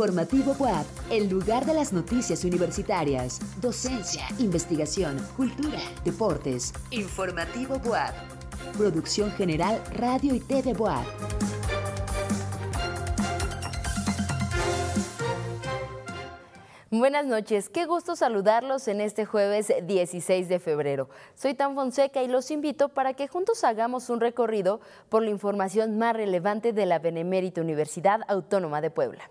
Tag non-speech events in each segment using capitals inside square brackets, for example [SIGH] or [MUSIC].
Informativo WAP, el lugar de las noticias universitarias, docencia, investigación, cultura, deportes. Informativo WAP. Producción General Radio y TV WAP. Buenas noches, qué gusto saludarlos en este jueves 16 de febrero. Soy Tan Fonseca y los invito para que juntos hagamos un recorrido por la información más relevante de la Benemérita Universidad Autónoma de Puebla.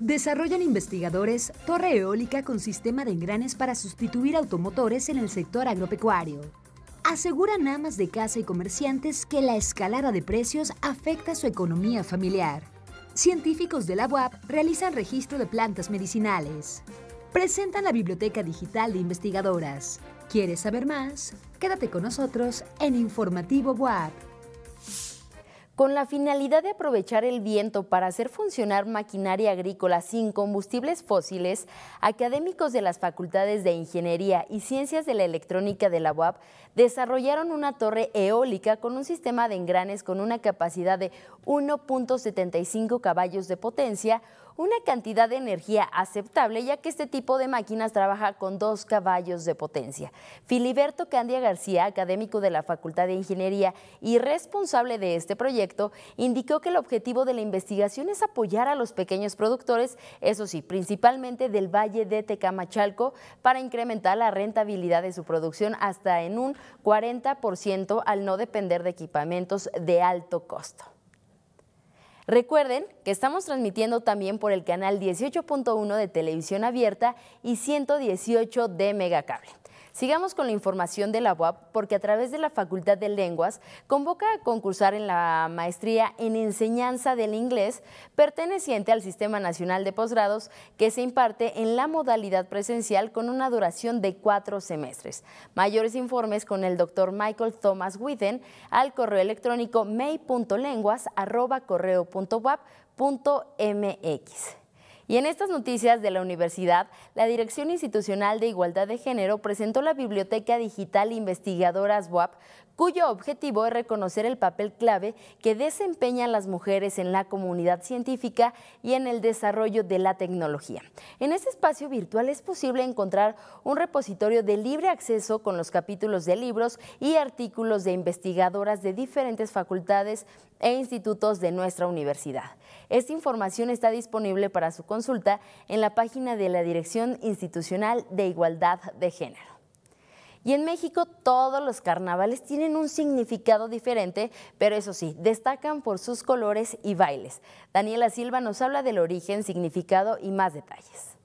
Desarrollan investigadores torre eólica con sistema de engranes para sustituir automotores en el sector agropecuario. Aseguran amas de casa y comerciantes que la escalada de precios afecta su economía familiar. Científicos de la UAP realizan registro de plantas medicinales. Presentan la Biblioteca Digital de Investigadoras. ¿Quieres saber más? Quédate con nosotros en Informativo UAP. Con la finalidad de aprovechar el viento para hacer funcionar maquinaria agrícola sin combustibles fósiles, académicos de las facultades de Ingeniería y Ciencias de la Electrónica de la UAP desarrollaron una torre eólica con un sistema de engranes con una capacidad de 1.75 caballos de potencia, una cantidad de energía aceptable, ya que este tipo de máquinas trabaja con dos caballos de potencia. Filiberto Candia García, académico de la Facultad de Ingeniería y responsable de este proyecto, indicó que el objetivo de la investigación es apoyar a los pequeños productores, eso sí, principalmente del Valle de Tecamachalco, para incrementar la rentabilidad de su producción hasta en un 40% al no depender de equipamientos de alto costo. Recuerden que estamos transmitiendo también por el canal 18.1 de televisión abierta y 118 de Megacable. Sigamos con la información de la UAP porque a través de la Facultad de Lenguas convoca a concursar en la maestría en enseñanza del inglés perteneciente al Sistema Nacional de Posgrados que se imparte en la modalidad presencial con una duración de cuatro semestres. Mayores informes con el doctor Michael Thomas Withen al correo electrónico may.lenguas.correo.wap.mx. Y en estas noticias de la universidad, la Dirección Institucional de Igualdad de Género presentó la Biblioteca Digital Investigadoras WAP, cuyo objetivo es reconocer el papel clave que desempeñan las mujeres en la comunidad científica y en el desarrollo de la tecnología. En este espacio virtual es posible encontrar un repositorio de libre acceso con los capítulos de libros y artículos de investigadoras de diferentes facultades e institutos de nuestra universidad. Esta información está disponible para su consulta en la página de la Dirección Institucional de Igualdad de Género. Y en México todos los carnavales tienen un significado diferente, pero eso sí, destacan por sus colores y bailes. Daniela Silva nos habla del origen, significado y más detalles.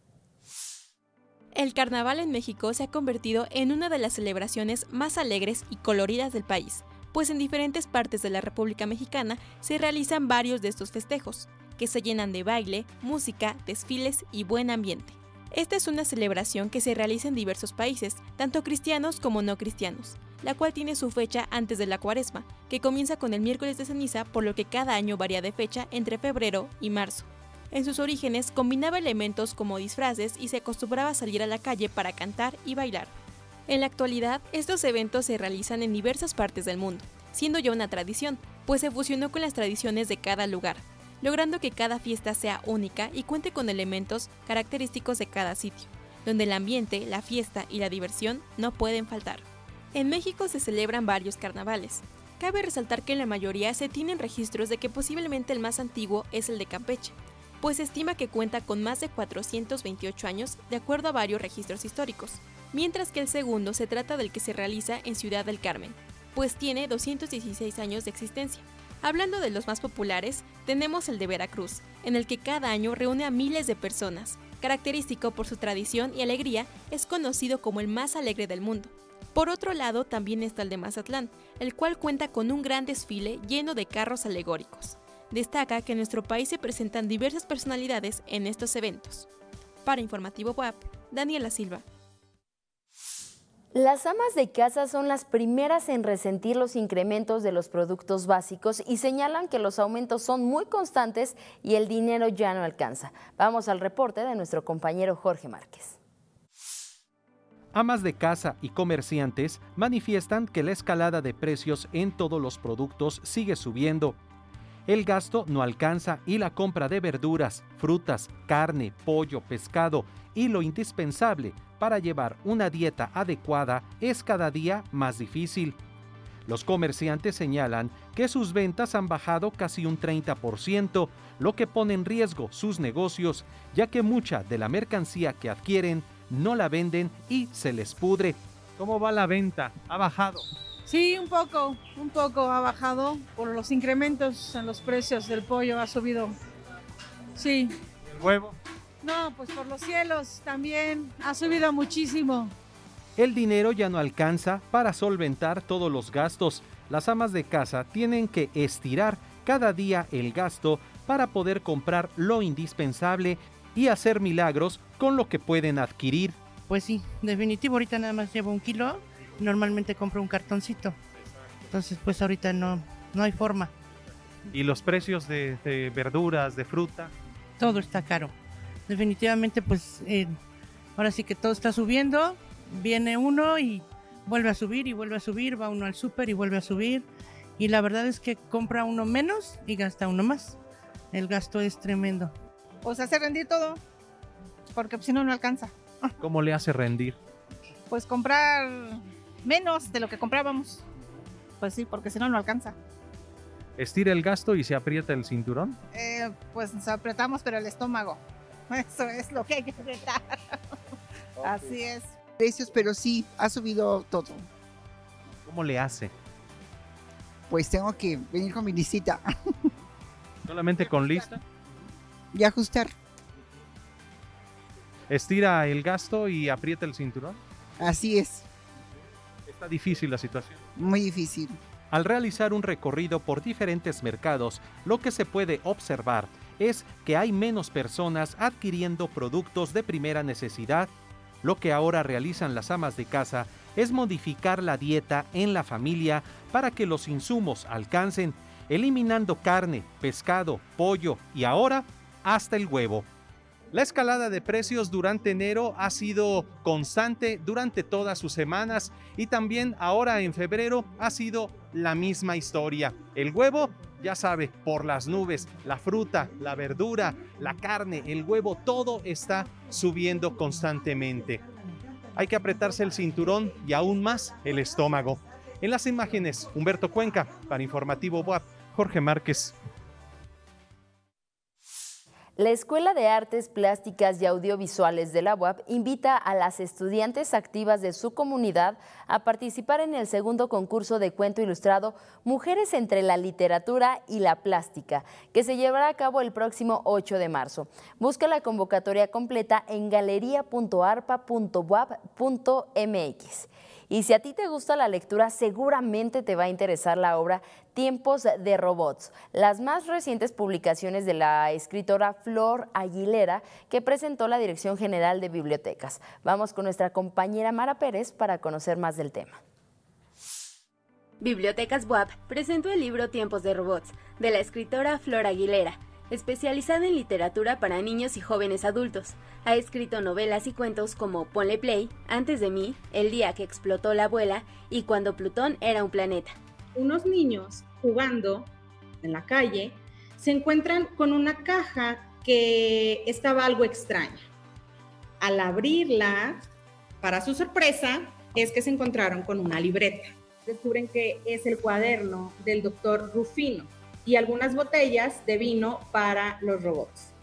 El carnaval en México se ha convertido en una de las celebraciones más alegres y coloridas del país, pues en diferentes partes de la República Mexicana se realizan varios de estos festejos, que se llenan de baile, música, desfiles y buen ambiente. Esta es una celebración que se realiza en diversos países, tanto cristianos como no cristianos, la cual tiene su fecha antes de la cuaresma, que comienza con el miércoles de ceniza, por lo que cada año varía de fecha entre febrero y marzo. En sus orígenes combinaba elementos como disfraces y se acostumbraba a salir a la calle para cantar y bailar. En la actualidad, estos eventos se realizan en diversas partes del mundo, siendo ya una tradición, pues se fusionó con las tradiciones de cada lugar, logrando que cada fiesta sea única y cuente con elementos característicos de cada sitio, donde el ambiente, la fiesta y la diversión no pueden faltar. En México se celebran varios carnavales. Cabe resaltar que en la mayoría se tienen registros de que posiblemente el más antiguo es el de Campeche, pues se estima que cuenta con más de 428 años de acuerdo a varios registros históricos, mientras que el segundo se trata del que se realiza en Ciudad del Carmen, pues tiene 216 años de existencia. Hablando de los más populares, tenemos el de Veracruz, en el que cada año reúne a miles de personas. Característico por su tradición y alegría, es conocido como el más alegre del mundo. Por otro lado, también está el de Mazatlán, el cual cuenta con un gran desfile lleno de carros alegóricos. Destaca que en nuestro país se presentan diversas personalidades en estos eventos. Para Informativo WAP, Daniela Silva. Las amas de casa son las primeras en resentir los incrementos de los productos básicos y señalan que los aumentos son muy constantes y el dinero ya no alcanza. Vamos al reporte de nuestro compañero Jorge Márquez. Amas de casa y comerciantes manifiestan que la escalada de precios en todos los productos sigue subiendo. El gasto no alcanza y la compra de verduras, frutas, carne, pollo, pescado y lo indispensable para llevar una dieta adecuada es cada día más difícil. Los comerciantes señalan que sus ventas han bajado casi un 30%, lo que pone en riesgo sus negocios, ya que mucha de la mercancía que adquieren no la venden y se les pudre. ¿Cómo va la venta? ¿Ha bajado? Sí, un poco, un poco ha bajado por los incrementos en los precios del pollo, ha subido. Sí. ¿El huevo? No, pues por los cielos también ha subido muchísimo. El dinero ya no alcanza para solventar todos los gastos. Las amas de casa tienen que estirar cada día el gasto para poder comprar lo indispensable y hacer milagros con lo que pueden adquirir. Pues sí, definitivo, ahorita nada más llevo un kilo, normalmente compro un cartoncito. Entonces, pues ahorita no, no hay forma. ¿Y los precios de, de verduras, de fruta? Todo está caro definitivamente pues eh, ahora sí que todo está subiendo, viene uno y vuelve a subir y vuelve a subir, va uno al súper y vuelve a subir y la verdad es que compra uno menos y gasta uno más. El gasto es tremendo. Pues hace rendir todo, porque si no, no alcanza. ¿Cómo le hace rendir? Pues comprar menos de lo que comprábamos. Pues sí, porque si no, no alcanza. ¿Estira el gasto y se aprieta el cinturón? Eh, pues nos apretamos, pero el estómago. [LAUGHS] Eso es lo que hay que apretar. Así es. Precios, pero sí, ha subido todo. ¿Cómo le hace? Pues tengo que venir con mi listita. [LAUGHS] ¿Solamente con lista? Y ajustar. ¿Estira el gasto y aprieta el cinturón? Así es. Está difícil la situación. Muy difícil. Al realizar un recorrido por diferentes mercados, lo que se puede observar es que hay menos personas adquiriendo productos de primera necesidad. Lo que ahora realizan las amas de casa es modificar la dieta en la familia para que los insumos alcancen, eliminando carne, pescado, pollo y ahora hasta el huevo. La escalada de precios durante enero ha sido constante durante todas sus semanas y también ahora en febrero ha sido la misma historia. El huevo, ya sabe, por las nubes, la fruta, la verdura, la carne, el huevo, todo está subiendo constantemente. Hay que apretarse el cinturón y aún más el estómago. En las imágenes, Humberto Cuenca, para Informativo WAP, Jorge Márquez. La Escuela de Artes Plásticas y Audiovisuales de la UAP invita a las estudiantes activas de su comunidad a participar en el segundo concurso de cuento ilustrado Mujeres entre la literatura y la plástica, que se llevará a cabo el próximo 8 de marzo. Busca la convocatoria completa en galería.arpa.wap.mx. Y si a ti te gusta la lectura, seguramente te va a interesar la obra Tiempos de Robots, las más recientes publicaciones de la escritora Flor Aguilera que presentó la Dirección General de Bibliotecas. Vamos con nuestra compañera Mara Pérez para conocer más del tema. Bibliotecas WAP presentó el libro Tiempos de Robots, de la escritora Flor Aguilera, especializada en literatura para niños y jóvenes adultos. Ha escrito novelas y cuentos como Ponle Play, Antes de mí, El día que explotó la abuela y Cuando Plutón era un planeta. Unos niños jugando en la calle se encuentran con una caja que estaba algo extraña. Al abrirla, para su sorpresa, es que se encontraron con una libreta. Descubren que es el cuaderno del doctor Rufino y algunas botellas de vino para los robots.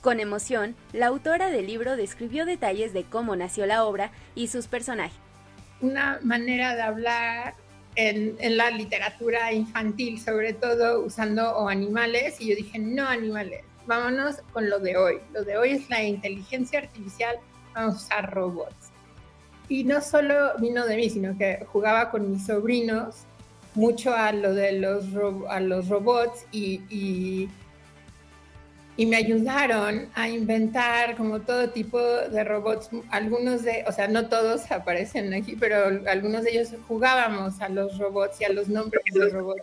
Con emoción, la autora del libro describió detalles de cómo nació la obra y sus personajes. Una manera de hablar en, la literatura infantil, sobre todo usando animales, y yo dije, no animales, vámonos con lo de hoy. Lo de hoy es la inteligencia artificial, vamos a usar robots. Y no solo vino de mí, sino que jugaba con mis sobrinos mucho a lo de los, a los robots y, y me ayudaron a inventar como todo tipo de robots. Algunos de, o sea, no todos [LAUGHS] aparecen aquí, pero algunos de ellos jugábamos a los robots y a los nombres de los robots.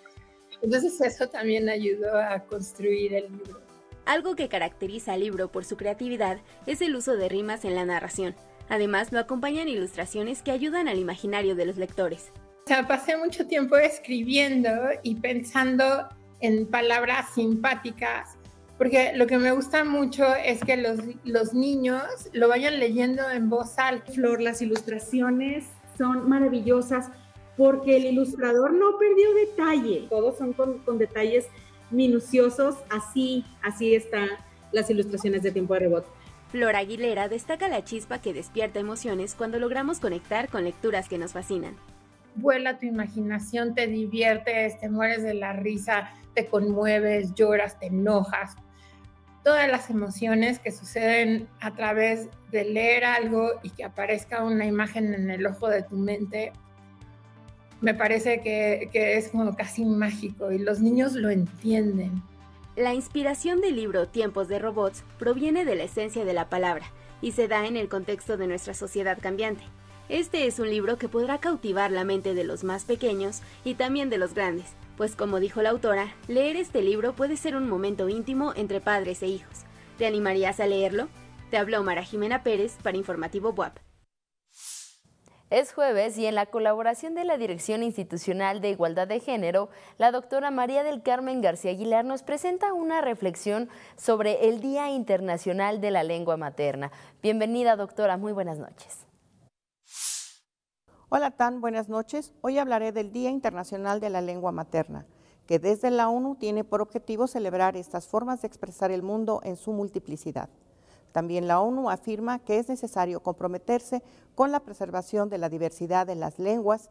Entonces eso también ayudó a construir el libro. Algo que caracteriza al libro por su creatividad es el uso de rimas en la narración. Además, lo acompañan ilustraciones que ayudan al imaginario de los lectores. O sea, pasé mucho tiempo escribiendo y pensando en palabras simpáticas porque lo que me gusta mucho es que los, los niños lo vayan leyendo en voz alta. Flor, las ilustraciones son maravillosas porque el ilustrador no perdió detalle, todos son con, con detalles minuciosos, así, así están las ilustraciones de Tiempo de Rebot. Flor Aguilera destaca la chispa que despierta emociones cuando logramos conectar con lecturas que nos fascinan. Vuela tu imaginación, te diviertes, te mueres de la risa, te conmueves, lloras, te enojas, todas las emociones que suceden a través de leer algo y que aparezca una imagen en el ojo de tu mente, me parece que, es como casi mágico y los niños lo entienden. La inspiración del libro Tiempos de Robots proviene de la esencia de la palabra y se da en el contexto de nuestra sociedad cambiante. Este es un libro que podrá cautivar la mente de los más pequeños y también de los grandes, pues como dijo la autora, leer este libro puede ser un momento íntimo entre padres e hijos. ¿Te animarías a leerlo? Te habló Mara Jimena Pérez para Informativo WAP. Es jueves y en la colaboración de la Dirección Institucional de Igualdad de Género, la doctora María del Carmen García Aguilar nos presenta una reflexión sobre el Día Internacional de la Lengua Materna. Bienvenida, doctora. Muy buenas noches. Hola Tan, buenas noches. Hoy hablaré del Día Internacional de la Lengua Materna, que desde la ONU tiene por objetivo celebrar estas formas de expresar el mundo en su multiplicidad. También la ONU afirma que es necesario comprometerse con la preservación de la diversidad de las lenguas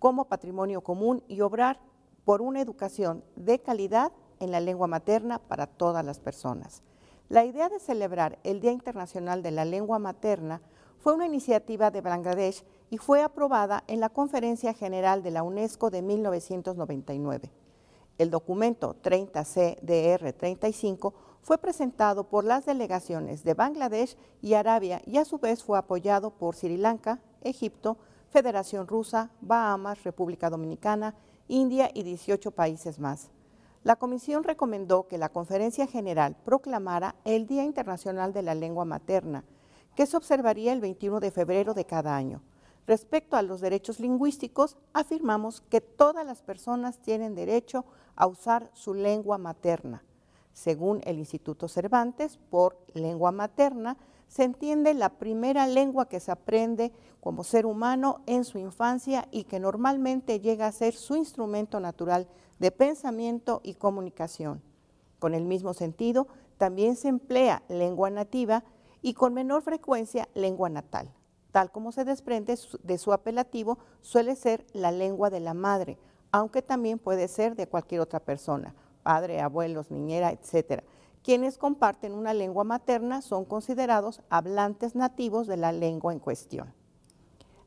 como patrimonio común y obrar por una educación de calidad en la lengua materna para todas las personas. La idea de celebrar el Día Internacional de la Lengua Materna fue una iniciativa de Bangladesh y fue aprobada en la Conferencia General de la UNESCO de 1999. El documento 30CDR35 fue presentado por las delegaciones de Bangladesh y Arabia y a su vez fue apoyado por Sri Lanka, Egipto, Federación Rusa, Bahamas, República Dominicana, India y 18 países más. La Comisión recomendó que la Conferencia General proclamara el Día Internacional de la Lengua Materna, que se observaría el 21 de febrero de cada año. Respecto a los derechos lingüísticos, afirmamos que todas las personas tienen derecho a usar su lengua materna. Según el Instituto Cervantes, por lengua materna se entiende la primera lengua que se aprende como ser humano en su infancia y que normalmente llega a ser su instrumento natural de pensamiento y comunicación. Con el mismo sentido, también se emplea lengua nativa y con menor frecuencia lengua natal. Tal como se desprende de su apelativo, suele ser la lengua de la madre, aunque también puede ser de cualquier otra persona, padre, abuelos, niñera, etc. Quienes comparten una lengua materna son considerados hablantes nativos de la lengua en cuestión.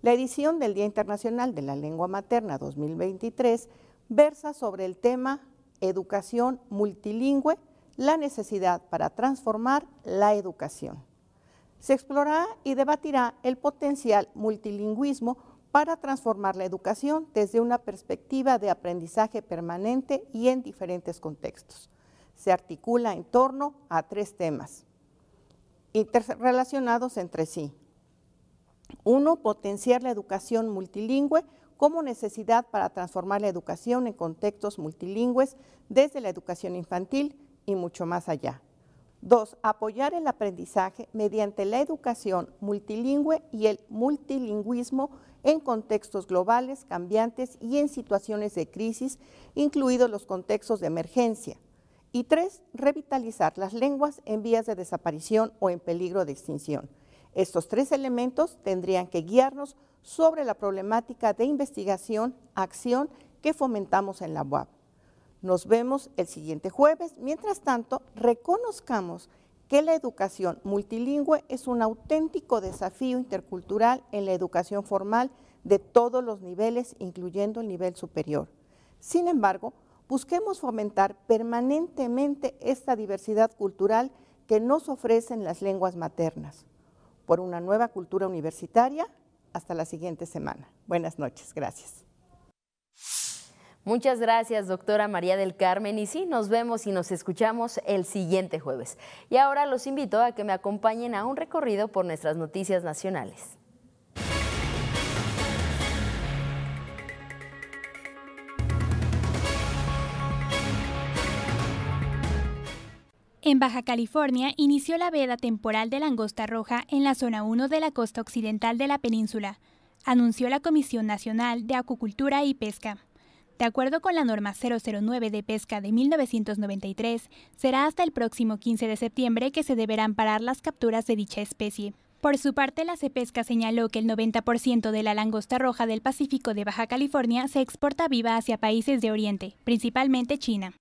La edición del Día Internacional de la Lengua Materna 2023 versa sobre el tema Educación multilingüe, la necesidad para transformar la educación se explorará y debatirá el potencial multilingüismo para transformar la educación desde una perspectiva de aprendizaje permanente y en diferentes contextos. Se articula en torno a tres temas interrelacionados entre sí. Uno, potenciar la educación multilingüe como necesidad para transformar la educación en contextos multilingües desde la educación infantil y mucho más allá. Dos, apoyar el aprendizaje mediante la educación multilingüe y el multilingüismo en contextos globales, cambiantes y en situaciones de crisis, incluidos los contextos de emergencia. Y tres, revitalizar las lenguas en vías de desaparición o en peligro de extinción. Estos tres elementos tendrían que guiarnos sobre la problemática de investigación, acción que fomentamos en la UAP. Nos vemos el siguiente jueves. Mientras tanto, reconozcamos que la educación multilingüe es un auténtico desafío intercultural en la educación formal de todos los niveles, incluyendo el nivel superior. Sin embargo, busquemos fomentar permanentemente esta diversidad cultural que nos ofrecen las lenguas maternas. Por una nueva cultura universitaria, hasta la siguiente semana. Buenas noches, gracias. Muchas gracias, doctora María del Carmen. Y sí, nos vemos y nos escuchamos el siguiente jueves. Y ahora los invito a que me acompañen a un recorrido por nuestras noticias nacionales. En Baja California inició la veda temporal de langosta roja en la zona 1 de la costa occidental de la península, anunció la Comisión Nacional de Acuicultura y Pesca. De acuerdo con la norma 009 de pesca de 1993, será hasta el próximo 15 de septiembre que se deberán parar las capturas de dicha especie. Por su parte, la CEPESCA señaló que el 90% de la langosta roja del Pacífico de Baja California se exporta viva hacia países de Oriente, principalmente China.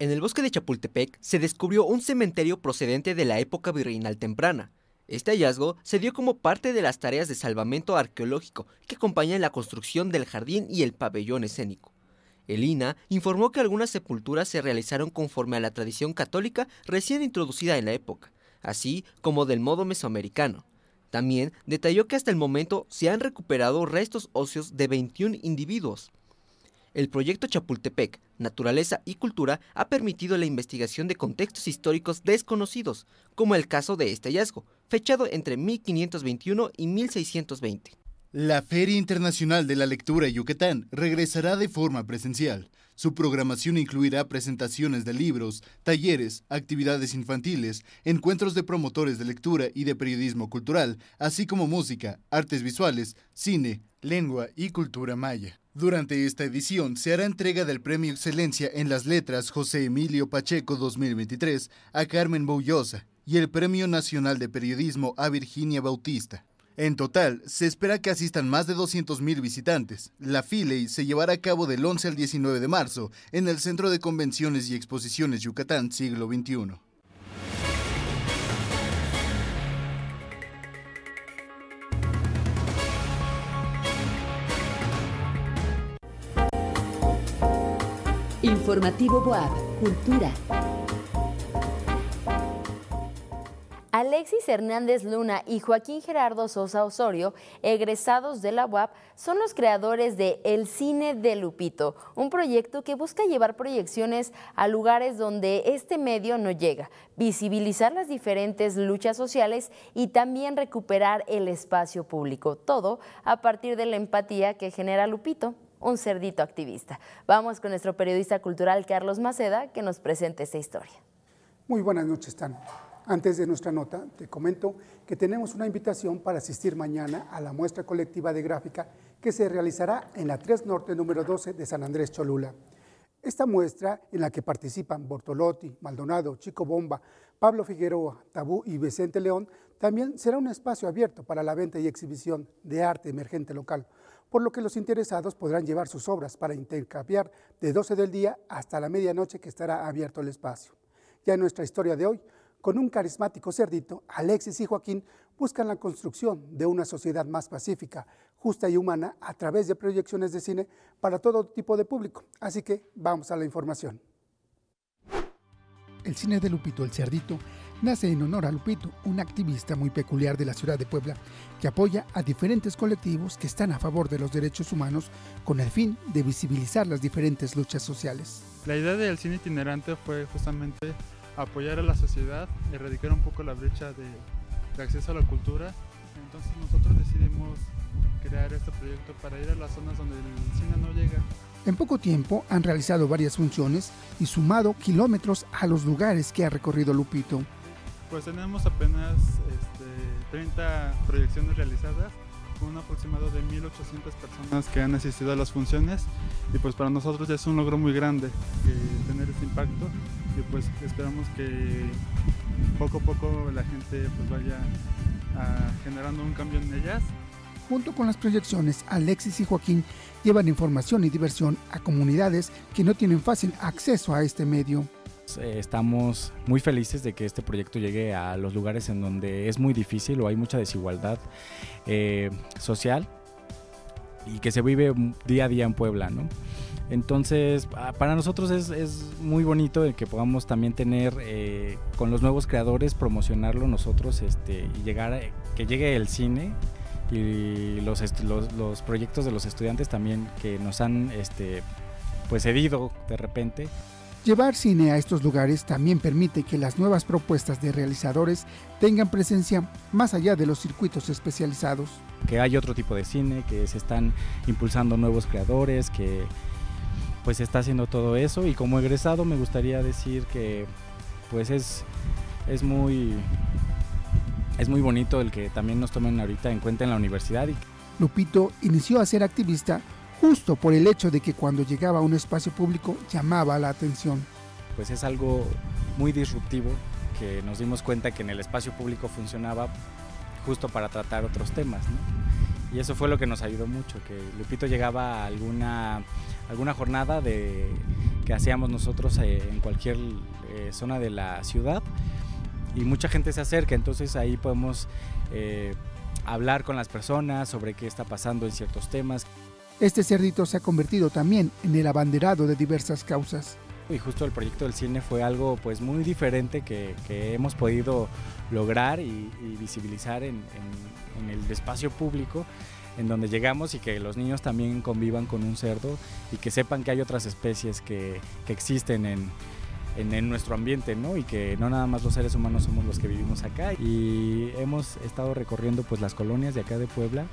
En el bosque de Chapultepec se descubrió un cementerio procedente de la época virreinal temprana. Este hallazgo se dio como parte de las tareas de salvamento arqueológico que acompañan la construcción del jardín y el pabellón escénico. El INA informó que algunas sepulturas se realizaron conforme a la tradición católica recién introducida en la época, así como del modo mesoamericano. También detalló que hasta el momento se han recuperado restos óseos de 21 individuos. El proyecto Chapultepec, Naturaleza y Cultura ha permitido la investigación de contextos históricos desconocidos, como el caso de este hallazgo, fechado entre 1521 y 1620. La Feria Internacional de la Lectura Yucatán regresará de forma presencial. Su programación incluirá presentaciones de libros, talleres, actividades infantiles, encuentros de promotores de lectura y de periodismo cultural, así como música, artes visuales, cine, lengua y cultura maya. Durante esta edición se hará entrega del Premio Excelencia en las Letras José Emilio Pacheco 2023 a Carmen Boullosa y el Premio Nacional de Periodismo a Virginia Bautista. En total, se espera que asistan más de 200.000 visitantes. La FILEI se llevará a cabo del 11 al 19 de marzo en el Centro de Convenciones y Exposiciones Yucatán Siglo XXI. Informativo Boab, Cultura. Alexis Hernández Luna y Joaquín Gerardo Sosa Osorio, egresados de la UAP, son los creadores de El Cine de Lupito, un proyecto que busca llevar proyecciones a lugares donde este medio no llega, visibilizar las diferentes luchas sociales y también recuperar el espacio público, todo a partir de la empatía que genera Lupito un cerdito activista. Vamos con nuestro periodista cultural Carlos Maceda que nos presente esta historia. Muy buenas noches, Tan. Antes de nuestra nota, te comento que tenemos una invitación para asistir mañana a la muestra colectiva de gráfica que se realizará en la 3 Norte número 12 de San Andrés Cholula. Esta muestra, en la que participan Bortolotti, Maldonado, Chico Bomba, Pablo Figueroa, Tabú y Vicente León, también será un espacio abierto para la venta y exhibición de arte emergente local, por lo que los interesados podrán llevar sus obras para intercambiar de 12 del día hasta la medianoche que estará abierto el espacio. Ya en nuestra historia de hoy, con un carismático cerdito, Alexis y Joaquín buscan la construcción de una sociedad más pacífica, justa y humana a través de proyecciones de cine para todo tipo de público. Así que vamos a la información. El cine de Lupito el Cerdito nace en honor a Lupito, un activista muy peculiar de la ciudad de Puebla, que apoya a diferentes colectivos que están a favor de los derechos humanos con el fin de visibilizar las diferentes luchas sociales. La idea del cine itinerante fue justamente apoyar a la sociedad, erradicar un poco la brecha de, de acceso a la cultura. Entonces nosotros decidimos crear este proyecto para ir a las zonas donde el cine no llega. En poco tiempo han realizado varias funciones y sumado kilómetros a los lugares que ha recorrido Lupito. Pues tenemos apenas este, 30 proyecciones realizadas con un aproximado de 1.800 personas que han asistido a las funciones y pues para nosotros ya es un logro muy grande eh, tener este impacto y pues esperamos que poco a poco la gente pues vaya a, generando un cambio en ellas. Junto con las proyecciones, Alexis y Joaquín llevan información y diversión a comunidades que no tienen fácil acceso a este medio. Eh, estamos muy felices de que este proyecto llegue a los lugares en donde es muy difícil o hay mucha desigualdad eh, social y que se vive día a día en Puebla. ¿no? Entonces, para nosotros es, muy bonito el que podamos también tener eh, con los nuevos creadores, promocionarlo nosotros este, y llegar, que llegue el cine y los, los, proyectos de los estudiantes también que nos han este, pues cedido de repente. Llevar cine a estos lugares también permite que las nuevas propuestas de realizadores tengan presencia más allá de los circuitos especializados. Que hay otro tipo de cine, que se están impulsando nuevos creadores, que pues está haciendo todo eso y como egresado me gustaría decir que pues es, es muy es muy bonito el que también nos tomen ahorita en cuenta en la universidad. Lupito inició a ser activista justo por el hecho de que cuando llegaba a un espacio público llamaba la atención. Pues es algo muy disruptivo que nos dimos cuenta que en el espacio público funcionaba justo para tratar otros temas. Y eso fue lo que nos ayudó mucho, que Lupito llegaba a alguna, alguna jornada de, que hacíamos nosotros eh, en cualquier eh, zona de la ciudad y mucha gente se acerca, entonces ahí podemos eh, hablar con las personas sobre qué está pasando en ciertos temas. Este cerdito se ha convertido también en el abanderado de diversas causas. Y justo el proyecto del cine fue algo pues muy diferente que, hemos podido lograr y, visibilizar en, el espacio público en donde llegamos y que los niños también convivan con un cerdo y que sepan que hay otras especies que, existen en, en, nuestro ambiente, ¿no? Y que no nada más los seres humanos somos los que vivimos acá. Y hemos estado recorriendo pues las colonias de acá de Puebla,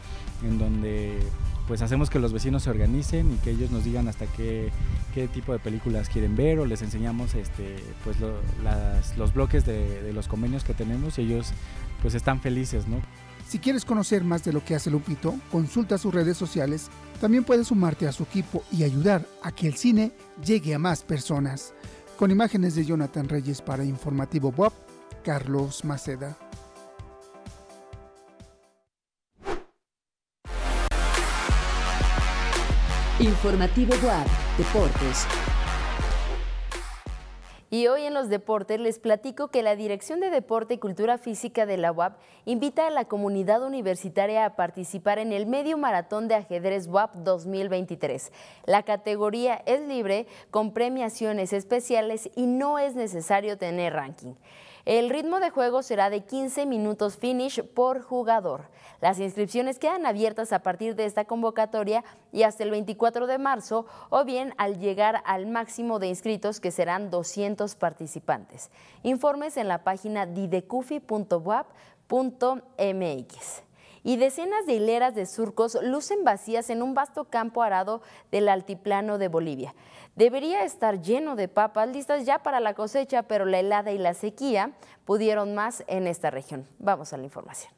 en donde pues hacemos que los vecinos se organicen y que ellos nos digan hasta qué, qué tipo de películas quieren ver o les enseñamos este, pues los bloques de, de, los convenios que tenemos y ellos pues están felices, ¿no? Si quieres conocer más de lo que hace Lupito, consulta sus redes sociales. También puedes sumarte a su equipo y ayudar a que el cine llegue a más personas. Con imágenes de Jonathan Reyes para Informativo Bob, Carlos Maceda. Informativo Boab, Deportes. Y hoy en los deportes les platico que la Dirección de Deporte y Cultura Física de la UAP invita a la comunidad universitaria a participar en el Medio Maratón de Ajedrez UAP 2023. La categoría es libre, con premiaciones especiales y no es necesario tener ranking. El ritmo de juego será de 15 minutos finish por jugador. Las inscripciones quedan abiertas a partir de esta convocatoria y hasta el 24 de marzo o bien al llegar al máximo de inscritos que serán 200 participantes. Informes en la página didecufi.wap.mx y decenas de hileras de surcos lucen vacías en un vasto campo arado del altiplano de Bolivia. Debería estar lleno de papas listas ya para la cosecha, pero la helada y la sequía pudieron más en esta región. Vamos a la información.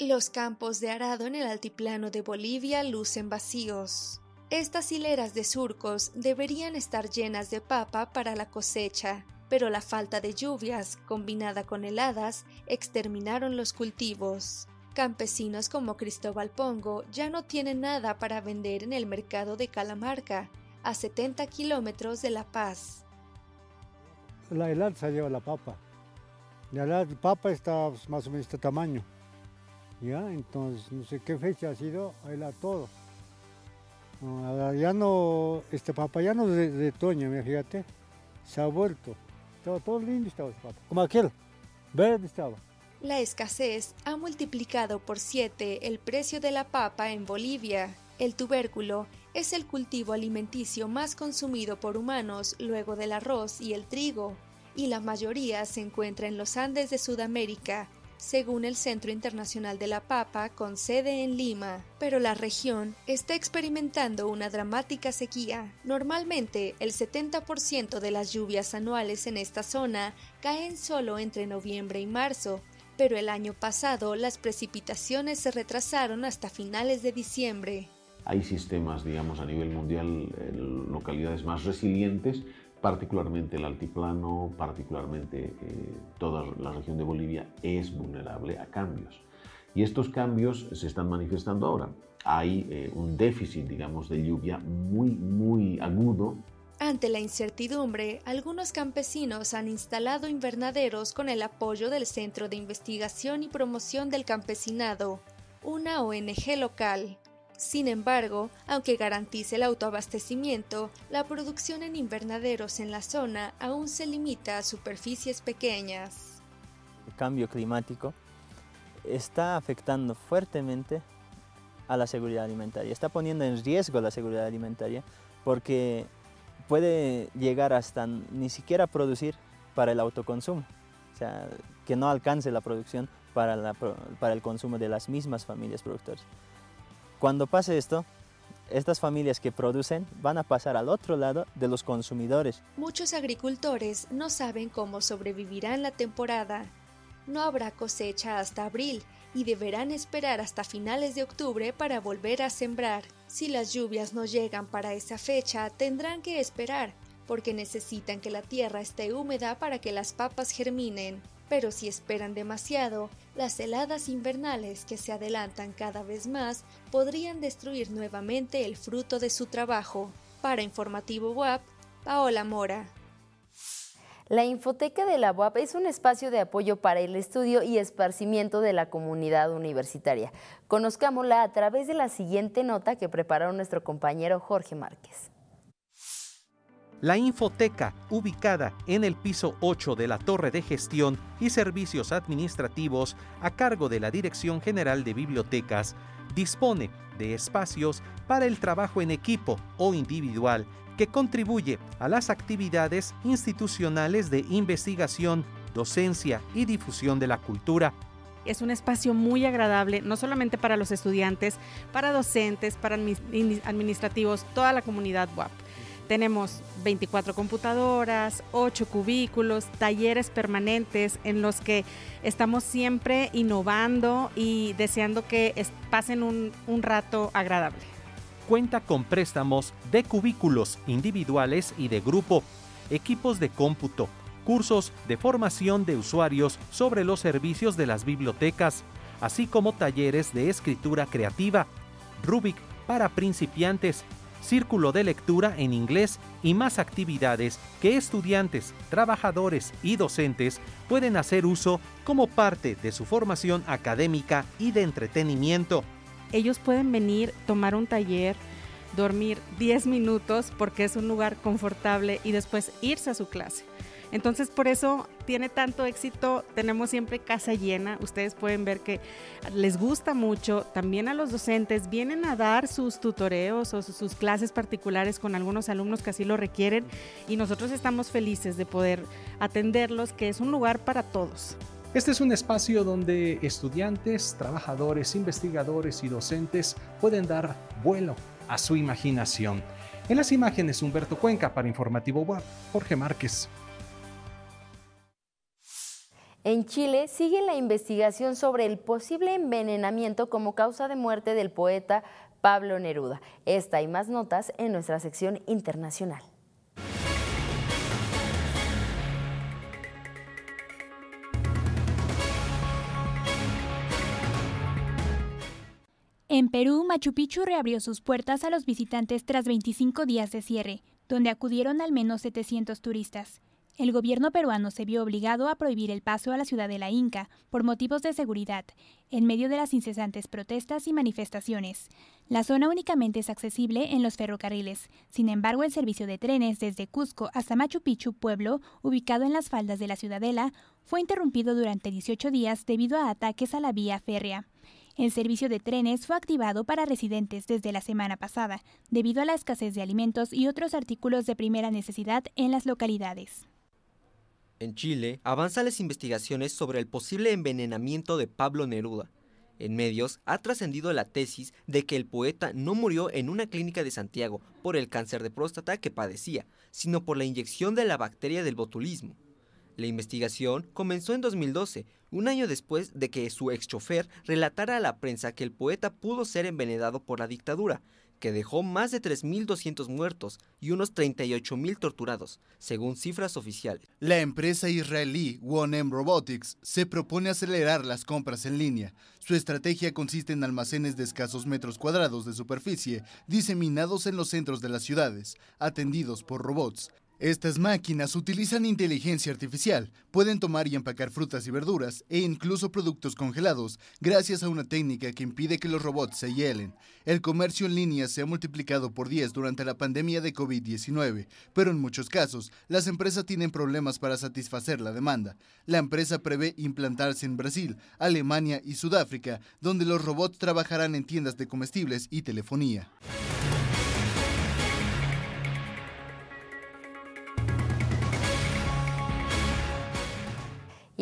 Los campos de arado en el altiplano de Bolivia lucen vacíos. Estas hileras de surcos deberían estar llenas de papa para la cosecha, pero la falta de lluvias, combinada con heladas, exterminaron los cultivos. Campesinos como Cristóbal Pongo ya no tienen nada para vender en el mercado de Calamarca, a 70 kilómetros de La Paz. La helada se lleva la papa. La papa está más o menos este tamaño. Ya, entonces no sé qué fecha ha sido, helada todo. ya no, este papa ya no de, de toño, fíjate, se ha vuelto. La escasez ha multiplicado por siete el precio de la papa en Bolivia. El tubérculo es el cultivo alimenticio más consumido por humanos luego del arroz y el trigo, y la mayoría se encuentra en los Andes de Sudamérica, según el Centro Internacional de la Papa, con sede en Lima, pero la región está experimentando una dramática sequía. Normalmente, el 70% de las lluvias anuales en esta zona caen solo entre noviembre y marzo, pero el año pasado las precipitaciones se retrasaron hasta finales de diciembre. Hay sistemas, digamos, a nivel mundial, localidades más resilientes particularmente el altiplano, particularmente eh, toda la región de Bolivia es vulnerable a cambios. Y estos cambios se están manifestando ahora. Hay eh, un déficit, digamos, de lluvia muy, muy agudo. Ante la incertidumbre, algunos campesinos han instalado invernaderos con el apoyo del Centro de Investigación y Promoción del Campesinado, una ONG local. Sin embargo, aunque garantice el autoabastecimiento, la producción en invernaderos en la zona aún se limita a superficies pequeñas. El cambio climático está afectando fuertemente a la seguridad alimentaria, está poniendo en riesgo la seguridad alimentaria porque puede llegar hasta ni siquiera producir para el autoconsumo, o sea, que no alcance la producción para, para el consumo de las mismas familias productoras. Cuando pase esto, estas familias que producen van a pasar al otro lado de los consumidores. Muchos agricultores no saben cómo sobrevivirán la temporada. No habrá cosecha hasta abril y deberán esperar hasta finales de octubre para volver a sembrar. Si las lluvias no llegan para esa fecha, tendrán que esperar, porque necesitan que la tierra esté húmeda para que las papas germinen. Pero si esperan demasiado, las heladas invernales que se adelantan cada vez más podrían destruir nuevamente el fruto de su trabajo. Para Informativo WAP, Paola Mora. La Infoteca de la UAP es un espacio de apoyo para el estudio y esparcimiento de la comunidad universitaria. Conozcámosla a través de la siguiente nota que preparó nuestro compañero Jorge Márquez. La Infoteca, ubicada en el piso 8 de la Torre de Gestión y Servicios Administrativos a cargo de la Dirección General de Bibliotecas, dispone de espacios para el trabajo en equipo o individual que contribuye a las actividades institucionales de investigación, docencia y difusión de la cultura. Es un espacio muy agradable, no solamente para los estudiantes, para docentes, para administrativos, toda la comunidad WAP. Tenemos 24 computadoras, 8 cubículos, talleres permanentes en los que estamos siempre innovando y deseando que pasen un, un rato agradable. Cuenta con préstamos de cubículos individuales y de grupo, equipos de cómputo, cursos de formación de usuarios sobre los servicios de las bibliotecas, así como talleres de escritura creativa, Rubik para principiantes, círculo de lectura en inglés y más actividades que estudiantes, trabajadores y docentes pueden hacer uso como parte de su formación académica y de entretenimiento ellos pueden venir, tomar un taller, dormir 10 minutos porque es un lugar confortable y después irse a su clase. Entonces por eso tiene tanto éxito, tenemos siempre casa llena, ustedes pueden ver que les gusta mucho, también a los docentes vienen a dar sus tutoreos o sus clases particulares con algunos alumnos que así lo requieren y nosotros estamos felices de poder atenderlos, que es un lugar para todos. Este es un espacio donde estudiantes, trabajadores, investigadores y docentes pueden dar vuelo a su imaginación. En las imágenes, Humberto Cuenca para Informativo Web, Jorge Márquez. En Chile sigue la investigación sobre el posible envenenamiento como causa de muerte del poeta Pablo Neruda. Esta y más notas en nuestra sección internacional. En Perú, Machu Picchu reabrió sus puertas a los visitantes tras 25 días de cierre, donde acudieron al menos 700 turistas. El gobierno peruano se vio obligado a prohibir el paso a la ciudad de la Inca por motivos de seguridad, en medio de las incesantes protestas y manifestaciones. La zona únicamente es accesible en los ferrocarriles. Sin embargo, el servicio de trenes desde Cusco hasta Machu Picchu, pueblo ubicado en las faldas de la ciudadela, fue interrumpido durante 18 días debido a ataques a la vía férrea. El servicio de trenes fue activado para residentes desde la semana pasada, debido a la escasez de alimentos y otros artículos de primera necesidad en las localidades. En Chile, avanzan las investigaciones sobre el posible envenenamiento de Pablo Neruda. En medios ha trascendido la tesis de que el poeta no murió en una clínica de Santiago por el cáncer de próstata que padecía, sino por la inyección de la bacteria del botulismo. La investigación comenzó en 2012, un año después de que su ex chofer relatara a la prensa que el poeta pudo ser envenenado por la dictadura, que dejó más de 3.200 muertos y unos 38.000 torturados, según cifras oficiales. La empresa israelí 1M Robotics se propone acelerar las compras en línea. Su estrategia consiste en almacenes de escasos metros cuadrados de superficie, diseminados en los centros de las ciudades, atendidos por robots. Estas máquinas utilizan inteligencia artificial, pueden tomar y empacar frutas y verduras e incluso productos congelados gracias a una técnica que impide que los robots se hielen. El comercio en línea se ha multiplicado por 10 durante la pandemia de COVID-19, pero en muchos casos las empresas tienen problemas para satisfacer la demanda. La empresa prevé implantarse en Brasil, Alemania y Sudáfrica, donde los robots trabajarán en tiendas de comestibles y telefonía.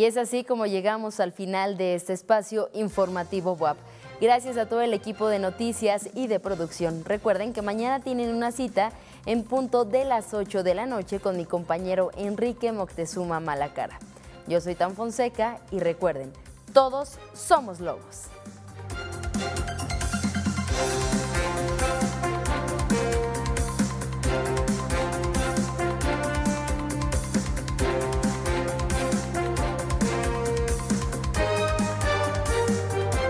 Y es así como llegamos al final de este espacio informativo WAP. Gracias a todo el equipo de noticias y de producción. Recuerden que mañana tienen una cita en punto de las 8 de la noche con mi compañero Enrique Moctezuma Malacara. Yo soy Tan Fonseca y recuerden, todos somos lobos.